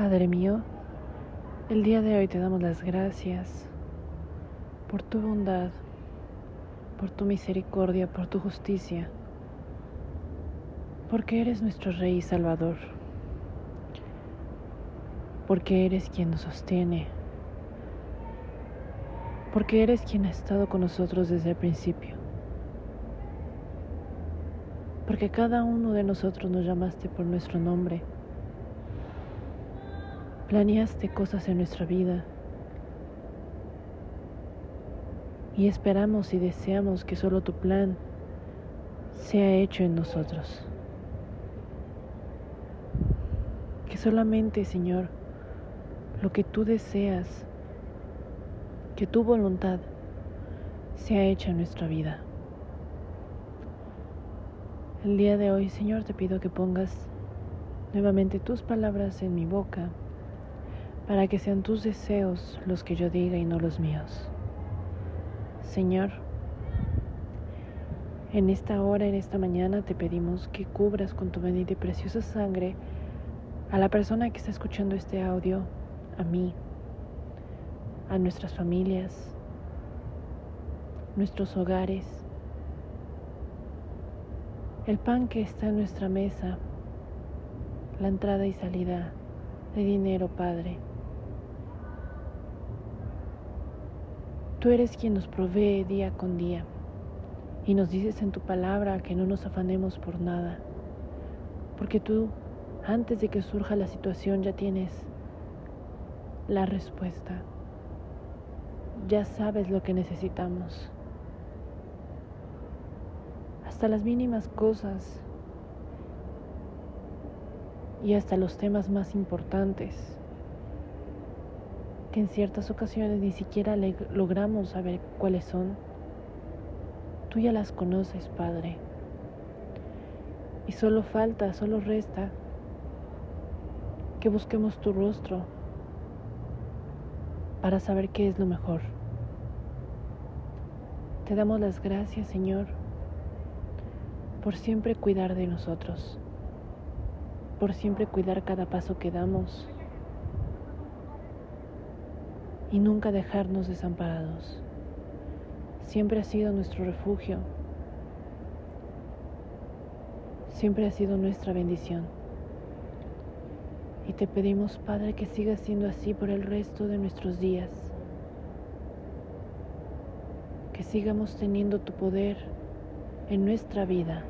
Padre mío, el día de hoy te damos las gracias por tu bondad, por tu misericordia, por tu justicia, porque eres nuestro Rey y Salvador, porque eres quien nos sostiene, porque eres quien ha estado con nosotros desde el principio, porque cada uno de nosotros nos llamaste por nuestro nombre Planeaste cosas en nuestra vida y esperamos y deseamos que solo tu plan sea hecho en nosotros. Que solamente, Señor, lo que tú deseas, que tu voluntad sea hecha en nuestra vida. El día de hoy, Señor, te pido que pongas nuevamente tus palabras en mi boca para que sean tus deseos los que yo diga y no los míos. Señor, en esta hora, en esta mañana, te pedimos que cubras con tu bendita y preciosa sangre a la persona que está escuchando este audio, a mí, a nuestras familias, nuestros hogares, el pan que está en nuestra mesa, la entrada y salida de dinero, Padre Tú eres quien nos provee día con día y nos dices en tu palabra que no nos afanemos por nada, porque tú, antes de que surja la situación, ya tienes la respuesta, ya sabes lo que necesitamos. Hasta las mínimas cosas y hasta los temas más importantes que en ciertas ocasiones ni siquiera logramos saber cuáles son. Tú ya las conoces, Padre. Y solo falta, solo resta que busquemos tu rostro para saber qué es lo mejor. Te damos las gracias, Señor, por siempre cuidar de nosotros, por siempre cuidar cada paso que damos y nunca dejarnos desamparados. Siempre ha sido nuestro refugio, siempre ha sido nuestra bendición. Y te pedimos, Padre, que siga siendo así por el resto de nuestros días. Que sigamos teniendo tu poder en nuestra vida.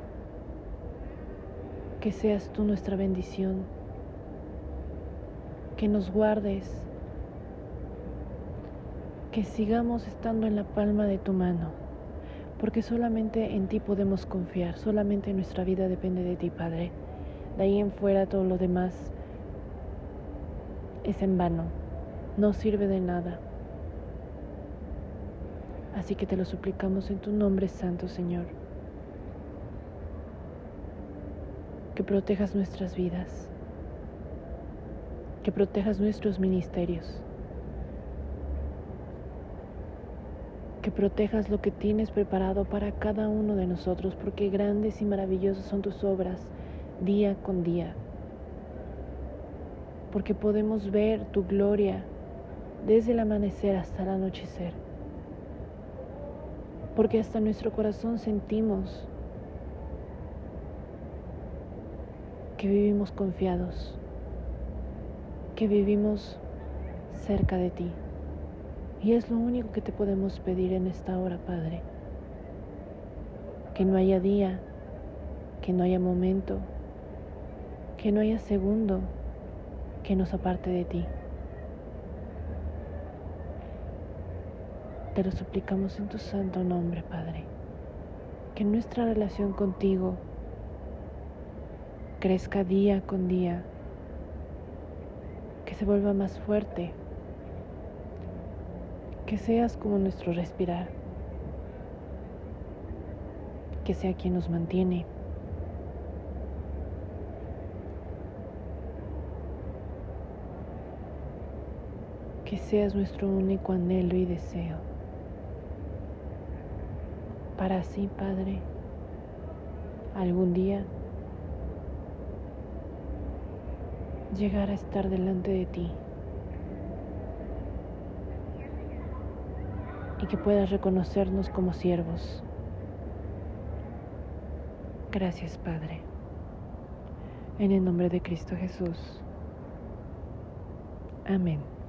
Que seas tú nuestra bendición. Que nos guardes que sigamos estando en la palma de tu mano, porque solamente en ti podemos confiar, solamente nuestra vida depende de ti, Padre. De ahí en fuera todo lo demás es en vano, no sirve de nada. Así que te lo suplicamos en tu nombre santo, Señor. Que protejas nuestras vidas, que protejas nuestros ministerios que protejas lo que tienes preparado para cada uno de nosotros, porque grandes y maravillosas son tus obras día con día, porque podemos ver tu gloria desde el amanecer hasta el anochecer, porque hasta nuestro corazón sentimos que vivimos confiados, que vivimos cerca de ti. Y es lo único que te podemos pedir en esta hora, Padre. Que no haya día, que no haya momento, que no haya segundo que nos aparte de ti. Te lo suplicamos en tu santo nombre, Padre. Que nuestra relación contigo crezca día con día, que se vuelva más fuerte que seas como nuestro respirar, que sea quien nos mantiene. Que seas nuestro único anhelo y deseo. Para así, Padre, algún día llegar a estar delante de ti y que puedas reconocernos como siervos. Gracias, Padre. En el nombre de Cristo Jesús. Amén.